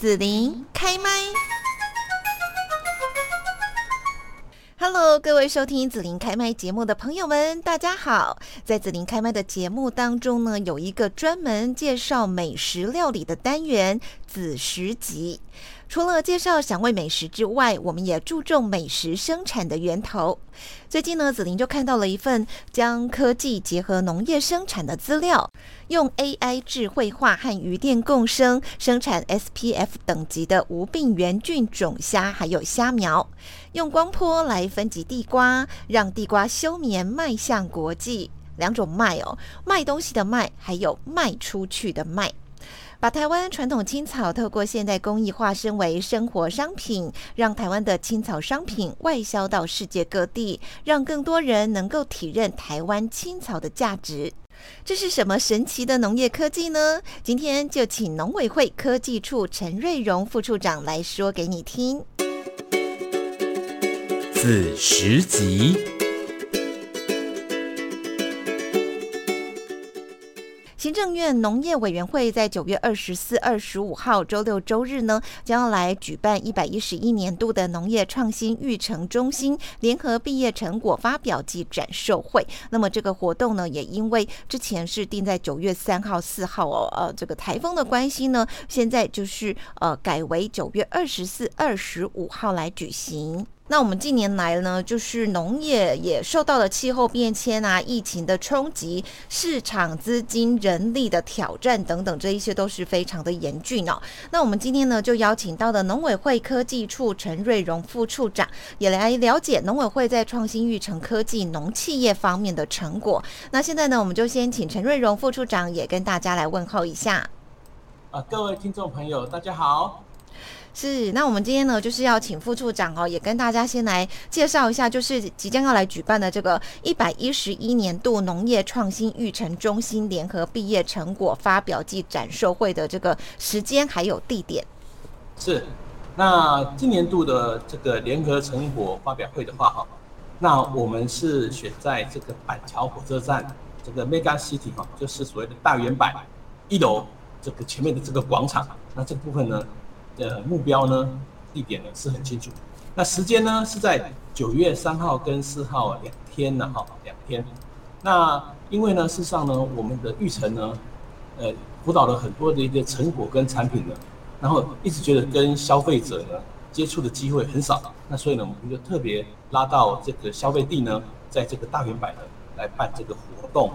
紫琳开麦。Hello，各位收听紫琳开麦节目的朋友们，大家好。在紫琳开麦的节目当中呢，有一个专门介绍美食料理的单元——紫食集。除了介绍享味美食之外，我们也注重美食生产的源头。最近呢，子琳就看到了一份将科技结合农业生产的资料，用 AI 智慧化和鱼电共生生产 SPF 等级的无病原菌种虾，还有虾苗，用光波来分级地瓜，让地瓜休眠迈向国际。两种卖哦，卖东西的卖，还有卖出去的卖。把台湾传统青草透过现代工艺化身为生活商品，让台湾的青草商品外销到世界各地，让更多人能够体认台湾青草的价值。这是什么神奇的农业科技呢？今天就请农委会科技处陈瑞荣副处长来说给你听。子时集。行政院农业委员会在九月二十四、二十五号周六、周日呢，将要来举办一百一十一年度的农业创新育成中心联合毕业成果发表暨展售会。那么这个活动呢，也因为之前是定在九月三号、四号哦，呃，这个台风的关系呢，现在就是呃改为九月二十四、二十五号来举行。那我们近年来呢，就是农业也受到了气候变迁啊、疫情的冲击、市场资金、人力的挑战等等，这一些都是非常的严峻哦。那我们今天呢，就邀请到的农委会科技处陈瑞荣副处长，也来了解农委会在创新育成科技农企业方面的成果。那现在呢，我们就先请陈瑞荣副处长也跟大家来问候一下。啊，各位听众朋友，大家好。是，那我们今天呢，就是要请副处长哦，也跟大家先来介绍一下，就是即将要来举办的这个一百一十一年度农业创新育成中心联合毕业成果发表暨展售会的这个时间还有地点。是，那今年度的这个联合成果发表会的话，哈，那我们是选在这个板桥火车站这个 Mega City 哈，就是所谓的大圆板一楼这个前面的这个广场，那这部分呢？的目标呢，地点呢是很清楚。那时间呢是在九月三号跟四号两天呢，哈，两天。那因为呢，事实上呢，我们的育成呢，呃，辅导了很多的一个成果跟产品呢，然后一直觉得跟消费者呢接触的机会很少，那所以呢，我们就特别拉到这个消费地呢，在这个大圆柏呢来办这个活动。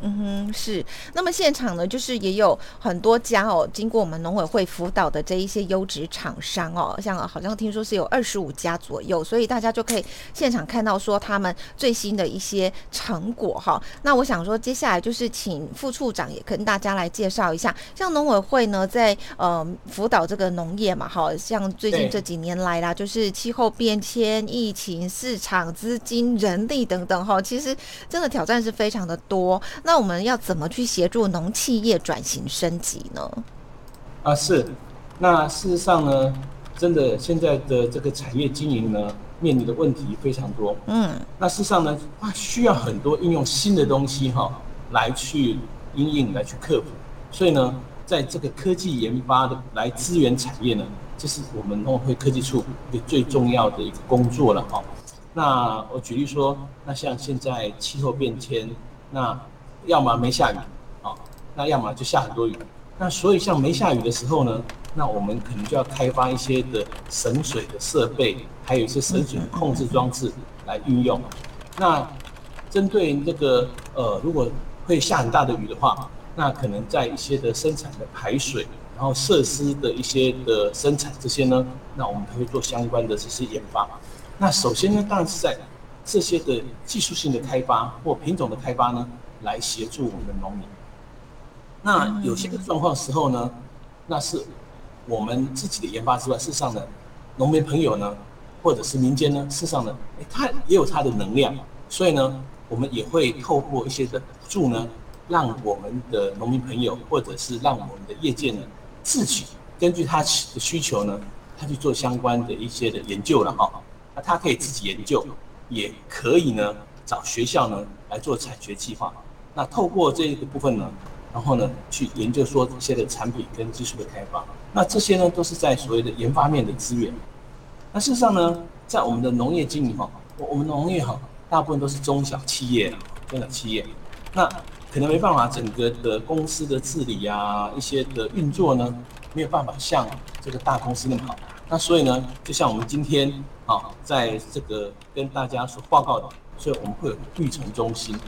嗯哼，是。那么现场呢，就是也有很多家哦，经过我们农委会辅导的这一些优质厂商哦，像好像听说是有二十五家左右，所以大家就可以现场看到说他们最新的一些成果哈。那我想说，接下来就是请副处长也跟大家来介绍一下，像农委会呢，在呃辅导这个农业嘛，哈，像最近这几年来啦，就是气候变迁、疫情、市场资金、人力等等哈，其实真的挑战是非常的多。那我们要怎么去协助农企业转型升级呢？啊，是。那事实上呢，真的现在的这个产业经营呢，面临的问题非常多。嗯。那事实上呢，它需要很多应用新的东西哈，来去应用来去克服。所以呢，在这个科技研发的来支援产业呢，这是我们农会科技处一个最重要的一个工作了哈。那我举例说，那像现在气候变迁，那要么没下雨，啊，那要么就下很多雨。那所以像没下雨的时候呢，那我们可能就要开发一些的省水的设备，还有一些省水的控制装置来运用。那针对那个呃，如果会下很大的雨的话，那可能在一些的生产的排水，然后设施的一些的生产这些呢，那我们会做相关的这些研发。那首先呢，当然是在这些的技术性的开发或品种的开发呢。来协助我们的农民。那有些个状况时候呢，那是我们自己的研发之外，事实上呢，农民朋友呢，或者是民间呢，事实上呢，他也有他的能量，所以呢，我们也会透过一些的补助呢，让我们的农民朋友，或者是让我们的业界呢，自己根据他的需求呢，他去做相关的一些的研究了哈。那他可以自己研究，也可以呢，找学校呢来做产学计划。那透过这个部分呢，然后呢去研究说这些的产品跟技术的开发。那这些呢都是在所谓的研发面的资源。那事实上呢，在我们的农业经营哈，我我们农业哈大部分都是中小企业，中小企业，那可能没办法整个的公司的治理呀，一些的运作呢没有办法像这个大公司那么好。那所以呢，就像我们今天啊，在这个跟大家所报告的，所以我们会有育成中心。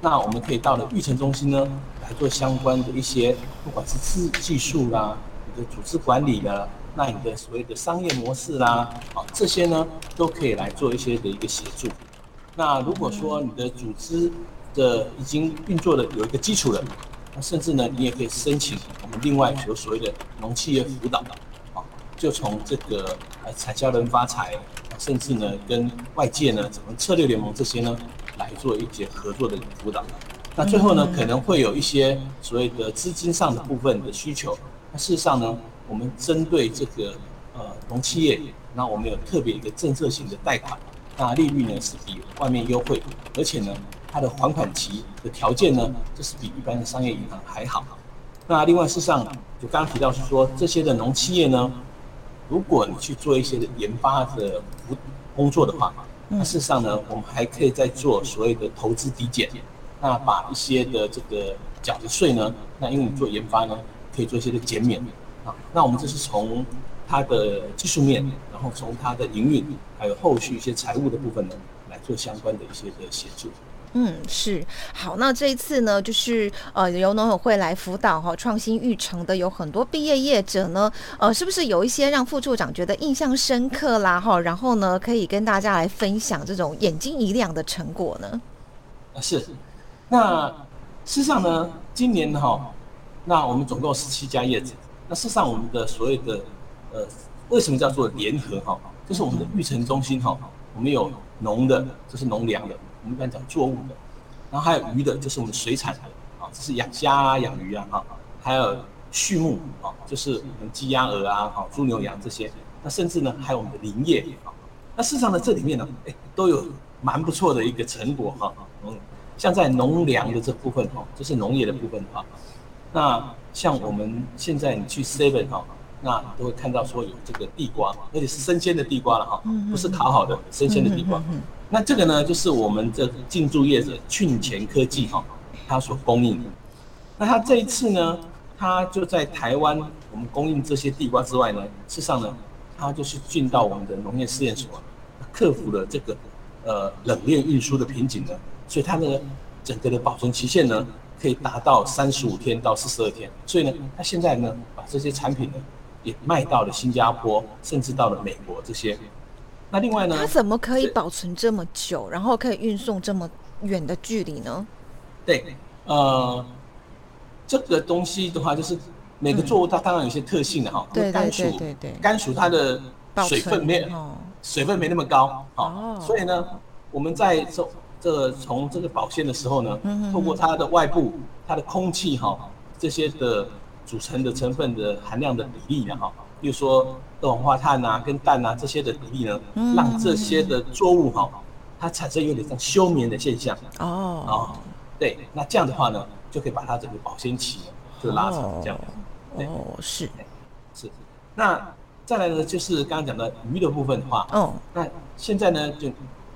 那我们可以到了育成中心呢，来做相关的一些，不管是技技术啦，你的组织管理啦，那你的所谓的商业模式啦，啊，这些呢都可以来做一些的一个协助。那如果说你的组织的已经运作的有一个基础了，那甚至呢，你也可以申请我们另外有所谓的农企业辅导。啊就从这个呃产销人发财，甚至呢跟外界呢怎么策略联盟这些呢来做一些合作的辅导。那最后呢可能会有一些所谓的资金上的部分的需求。那事实上呢，我们针对这个呃农企业，那我们有特别一个政策性的贷款，那利率呢是比外面优惠，而且呢它的还款期的条件呢就是比一般的商业银行还好。那另外事实上就刚刚提到是说这些的农企业呢。如果你去做一些的研发的工工作的话，那事实上呢，我们还可以再做所谓的投资抵减，那把一些的这个缴的税呢，那因为你做研发呢，可以做一些的减免啊。那我们这是从它的技术面，然后从它的营运，还有后续一些财务的部分呢，来做相关的一些的协助。嗯，是好。那这一次呢，就是呃，由农友会来辅导哈，创新育成的有很多毕业业者呢，呃，是不是有一些让副处长觉得印象深刻啦？哈，然后呢，可以跟大家来分享这种眼睛一亮的成果呢？啊，是。那事实上呢，今年哈，那我们总共十七家业者。那事实上，我们的所谓的呃，为什么叫做联合哈？就是我们的育成中心哈，我们有农的，这是农粮的。我们一般讲作物的，然后还有鱼的，就是我们水产的，啊，这是养虾啊、养鱼啊，哈，还有畜牧，啊，就是我们鸡鸭鹅啊，哈，猪牛羊这些，那甚至呢，还有我们的林业，啊，那事实上呢，这里面呢，哎，都有蛮不错的一个成果，哈，嗯，像在农粮的这部分，哈，就是农业的部分，哈，那像我们现在你去 Seven，哈，那都会看到说有这个地瓜，而且是生鲜的地瓜了，哈，不是烤好的，生鲜的地瓜。那这个呢，就是我们这进驻业者俊前科技哈，它所供应的。那它这一次呢，它就在台湾，我们供应这些地瓜之外呢，事实上呢，它就是进到我们的农业试验所，克服了这个呃冷链运输的瓶颈呢，所以它的整个的保存期限呢，可以达到三十五天到四十二天。所以呢，它现在呢，把这些产品呢，也卖到了新加坡，甚至到了美国这些。那另外呢？它怎么可以保存这么久，然后可以运送这么远的距离呢？对，呃，这个东西的话，就是每个作物它当然有一些特性的哈。对对对对对。甘薯它的水分没水分没那么高，哦，所以呢，我们在这这从这个保鲜的时候呢，透过它的外部它的空气哈这些的组成的成分的含量的比例呢哈。比如说二氧化碳啊，跟氮啊这些的比例呢，让这些的作物哈，它产生有点像休眠的现象。哦，哦，对，那这样的话呢，就可以把它整个保鲜期就拉长，这样。哦，是，是。那再来呢，就是刚刚讲的鱼的部分的话，哦，那现在呢，就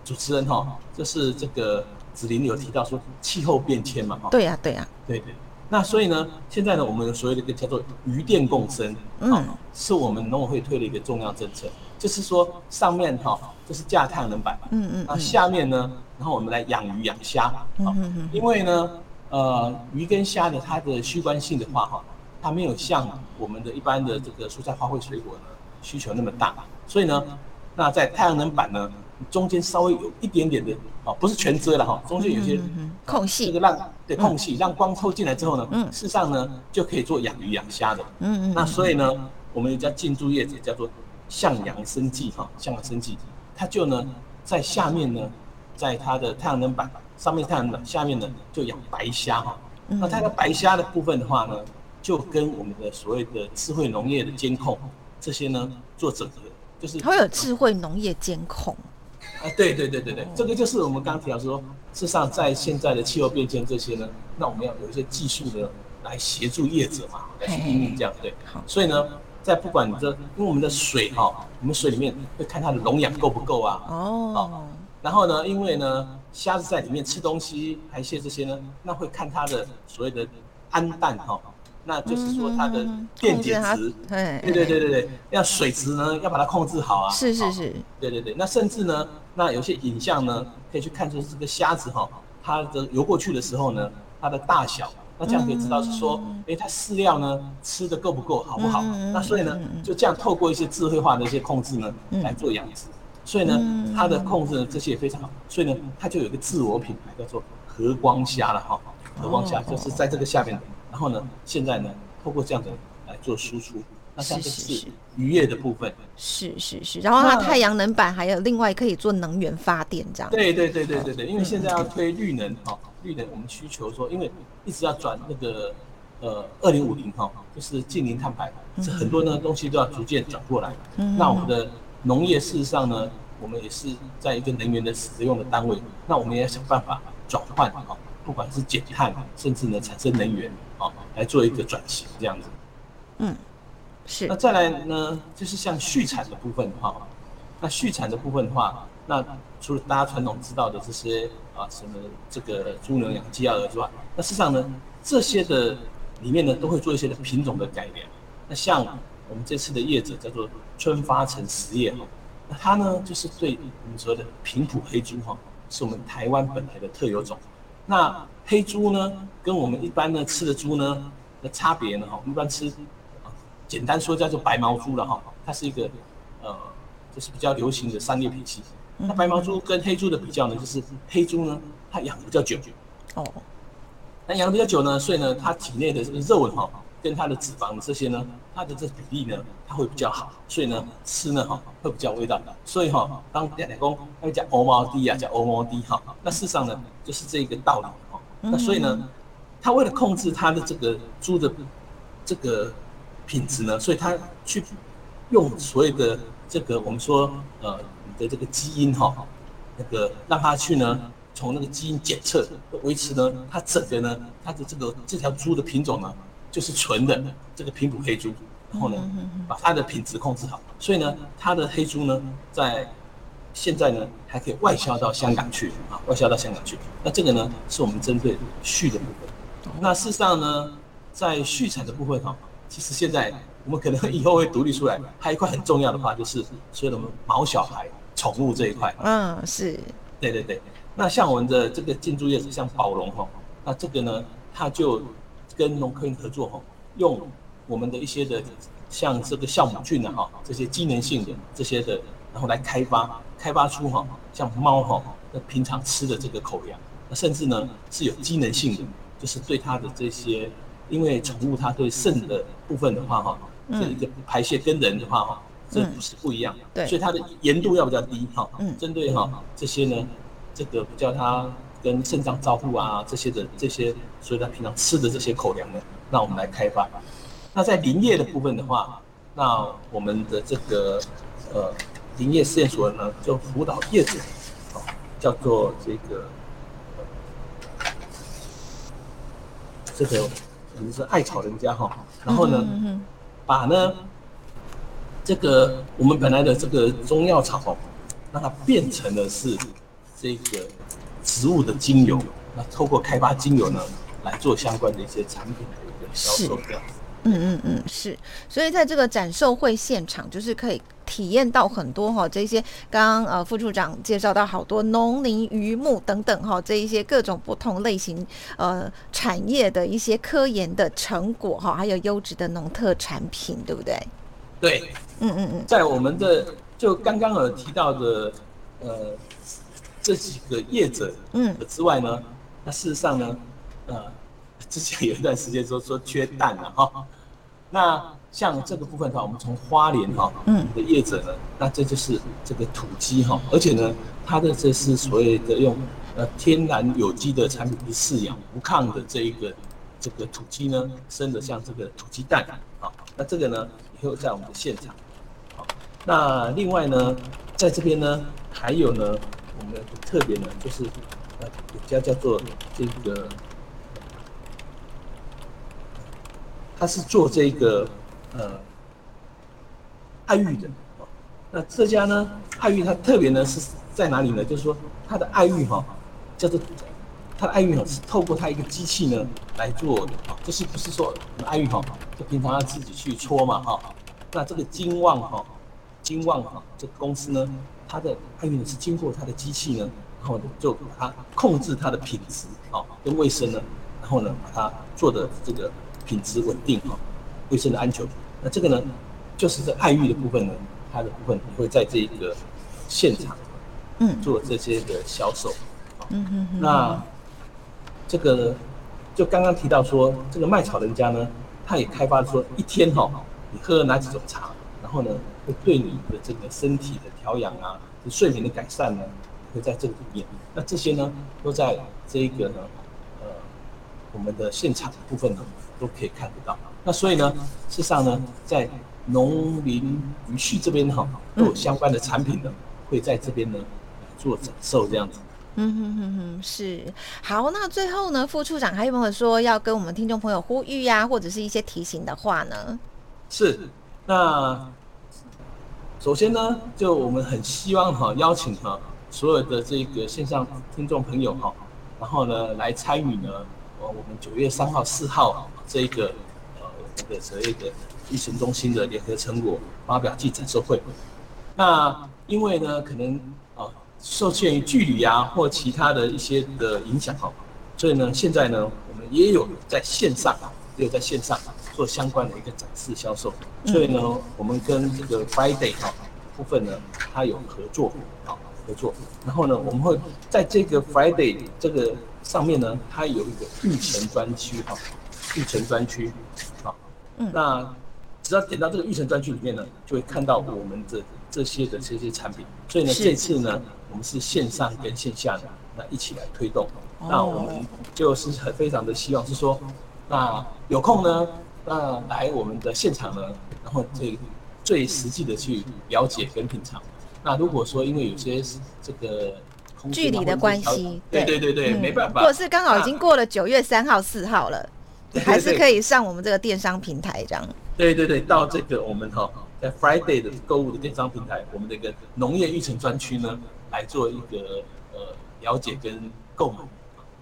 主持人哈，就是这个子林有提到说气候变迁嘛，哈。对呀，对呀，对对。那所以呢，现在呢，我们所谓的一个叫做鱼电共生，嗯，是我们农委会推的一个重要政策，就是说上面哈就是架太阳能板，嗯嗯，那下面呢，然后我们来养鱼养虾，嗯嗯因为呢，呃，鱼跟虾呢，它的虚观性的话哈，它没有像我们的一般的这个蔬菜花卉水果呢需求那么大，所以呢，那在太阳能板呢。中间稍微有一点点的啊，不是全遮了哈，中间有些空隙，这个让对空隙让光透进来之后呢，嗯事实上呢就可以做养鱼养虾的。嗯嗯。那所以呢，我们一家进驻业者叫做向阳生技哈，向阳生技，它就呢在下面呢，在它的太阳能板上面太阳能板下面呢就养白虾哈。那它的白虾的部分的话呢，就跟我们的所谓的智慧农业的监控这些呢做整合，就是它有智慧农业监控。啊，对对对对对，这个就是我们刚刚提到说，事实上在现在的气候变迁这些呢，那我们要有一些技术的来协助业者嘛，来去应用这样对。所以呢，在不管你这，因为我们的水哈，我们水里面会看它的溶氧够不够啊。哦。然后呢，因为呢，虾子在里面吃东西、排泄这些呢，那会看它的所谓的氨氮哈。那就是说它的电解质，对对对对对，要水质呢要把它控制好啊。是是是，对对对。那甚至呢，那有些影像呢可以去看出这个虾子哈，它的游过去的时候呢，它的大小，那这样可以知道是说，哎，它饲料呢吃的够不够，好不好？那所以呢，就这样透过一些智慧化的一些控制呢来做养殖，所以呢，它的控制呢这些也非常好，所以呢，它就有一个自我品牌叫做和光虾了哈，和光虾就是在这个下面。然后呢，现在呢，透过这样的来做输出，那像这是渔业的部分，是是是。然后它太阳能板还有另外可以做能源发电这样。对对对对对对，因为现在要推绿能哈，绿能我们需求说，因为一直要转那个呃二零五零哈，就是近零碳排，这很多呢东西都要逐渐转过来。那我们的农业事实上呢，我们也是在一个能源的使用的单位，那我们也要想办法转换哈。不管是减碳，甚至呢产生能源，啊，来做一个转型这样子。嗯，是。那再来呢，就是像畜产的部分哈。那畜产的部分的话，那除了大家传统知道的这些啊，什么这个猪牛羊鸡鸭鹅之外，那事实上呢，这些的里面呢，都会做一些的品种的改良。那像我们这次的业者叫做春发成实业哈，那它呢就是对我们说的平埔黑猪哈，是我们台湾本来的特有种。那黑猪呢，跟我们一般呢吃的猪呢的差别呢？哈，一般吃，简单说叫做白毛猪了哈。它是一个，呃，就是比较流行的三裂脾气。那白毛猪跟黑猪的比较呢，就是黑猪呢，它养的比较久。哦。那养的比较久呢，所以呢，它体内的这个肉哈。跟它的脂肪这些呢，它的这比例呢，它会比较好，所以呢，吃呢哈会比较味道。所以哈，当奶奶公他会讲欧毛低啊，叫欧毛低哈，那事实上呢，就是这个道理哈。那所以呢，他为了控制它的这个猪的这个品质呢，所以他去用所谓的这个我们说呃你的这个基因哈，那个让它去呢从那个基因检测维持呢，它整个呢它的这个这条猪的品种呢。就是纯的这个平埔黑猪，然后呢，把它的品质控制好，所以呢，它的黑猪呢，在现在呢，还可以外销到香港去啊，外销到香港去。那这个呢，是我们针对畜的部分。那事实上呢，在畜产的部分哈，其实现在我们可能以后会独立出来，还有一块很重要的话，就是所谓的毛小孩宠物这一块。嗯，是对对对。那像我们的这个进驻业者，像宝龙哈，那这个呢，它就。跟农科院合作哈，用我们的一些的像这个酵母菌啊哈，这些机能性的这些的，然后来开发开发出哈，像猫哈，那平常吃的这个口粮，那甚至呢是有机能性的，就是对它的这些，因为宠物它对肾的部分的话哈，这一个排泄跟人的话哈，这不是不一样，对，所以它的盐度要比较低哈，嗯，针对哈这些呢，这个比较它。跟肾脏照护啊这些的这些，所以他平常吃的这些口粮呢，那我们来开发。那在林业的部分的话，那我们的这个呃林业试验所呢，就辅导业主，哦，叫做这个这个我们是艾草人家哈，然后呢，把呢这个我们本来的这个中药草，让它变成了是这个。植物的精油，那透过开发精油呢，来做相关的一些产品的一个销售，这样。嗯嗯嗯，是。所以在这个展售会现场，就是可以体验到很多哈，这些刚刚呃副处长介绍到好多农林渔牧等等哈，这一些各种不同类型呃产业的一些科研的成果哈，还有优质的农特产品，对不对？对，嗯嗯嗯，在我们的就刚刚有提到的呃。这几个业者，嗯，之外呢，那事实上呢，呃，之前有一段时间说说缺蛋了哈，那像这个部分的话，我们从花莲哈，嗯，的业者呢，那这就是这个土鸡哈，而且呢，它的这是所谓的用呃天然有机的产品去饲养无抗的这一个这个土鸡呢，生的像这个土鸡蛋啊，那这个呢，以后在我们的现场，好，那另外呢，在这边呢，还有呢。我们的特点呢，就是呃，有家叫做这个他是做这个呃爱玉的。那这家呢，爱玉它特别呢是在哪里呢？就是说它的爱玉哈，叫做它的爱玉哈是透过它一个机器呢来做的啊，就是不是说爱玉哈就平常要自己去搓嘛哈。那这个金旺哈，金旺哈这公司呢，它的爱玉呢是经过它的机器呢，然后就把它控制它的品质啊跟卫生呢，然后呢把它做的这个品质稳定哦，卫生的安全。那这个呢就是这爱玉的部分呢。它的部分会在这个现场，嗯，做这些的销售，嗯嗯嗯。那这个就刚刚提到说，这个卖草人家呢，他也开发说，一天哈，你喝了哪几种茶，然后呢，会对你的这个身体的调养啊，睡眠的改善呢，会在这个里面。那这些呢，都在这一个呢，呃，我们的现场部分呢，都可以看得到。那所以呢，事实上呢，在农林渔畜这边哈都有相关的产品呢，会在这边呢做展售这样子。嗯哼哼哼，是好。那最后呢，副处长还有没有说要跟我们听众朋友呼吁呀，或者是一些提醒的话呢？是。那首先呢，就我们很希望哈邀请哈所有的这个线上听众朋友哈，然后呢来参与呢，呃，我们九月三号、四号啊这个呃这个所谓的。育成中心的联合成果发表暨展售会，那因为呢，可能啊受限于距离啊或其他的一些的影响哈，所以呢，现在呢，我们也有在线上啊，也有在线上做相关的一个展示销售，所以呢，我们跟这个 Friday 哈部分呢，它有合作，好合作，然后呢，我们会在这个 Friday 这个上面呢，它有一个育成专区哈，育成专区，好，那。只要点到这个育成专区里面呢，就会看到我们的这些的这些产品。所以呢，这次呢，我们是线上跟线下的那一起来推动。那我们就是很非常的希望是说，那有空呢，那来我们的现场呢，然后最最实际的去了解跟品尝。那如果说因为有些这个距离的关系，对对对对，没办法，或者是刚好已经过了九月三号、四号了 还是可以上我们这个电商平台这样。对对对，到这个我们哈在 Friday 的购物的电商平台，我们的一个农业育成专区呢，来做一个呃了解跟购买。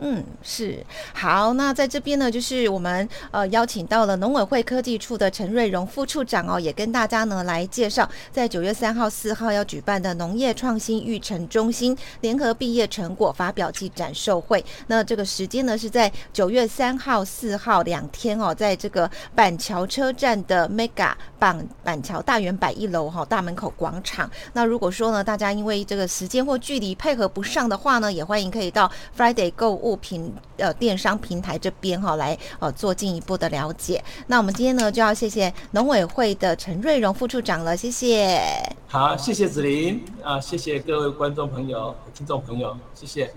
嗯，是好。那在这边呢，就是我们呃邀请到了农委会科技处的陈瑞荣副处长哦，也跟大家呢来介绍，在九月三号、四号要举办的农业创新育成中心联合毕业成果发表暨展售会。那这个时间呢是在九月三号、四号两天哦，在这个板桥车站的 Mega 板板桥大圆百一楼哈大门口广场。那如果说呢，大家因为这个时间或距离配合不上的话呢，也欢迎可以到 Friday 购物。平呃电商平台这边哈来呃做进一步的了解。那我们今天呢就要谢谢农委会的陈瑞荣副处长了，谢谢。好，谢谢子林啊，谢谢各位观众朋友、听众朋友，谢谢。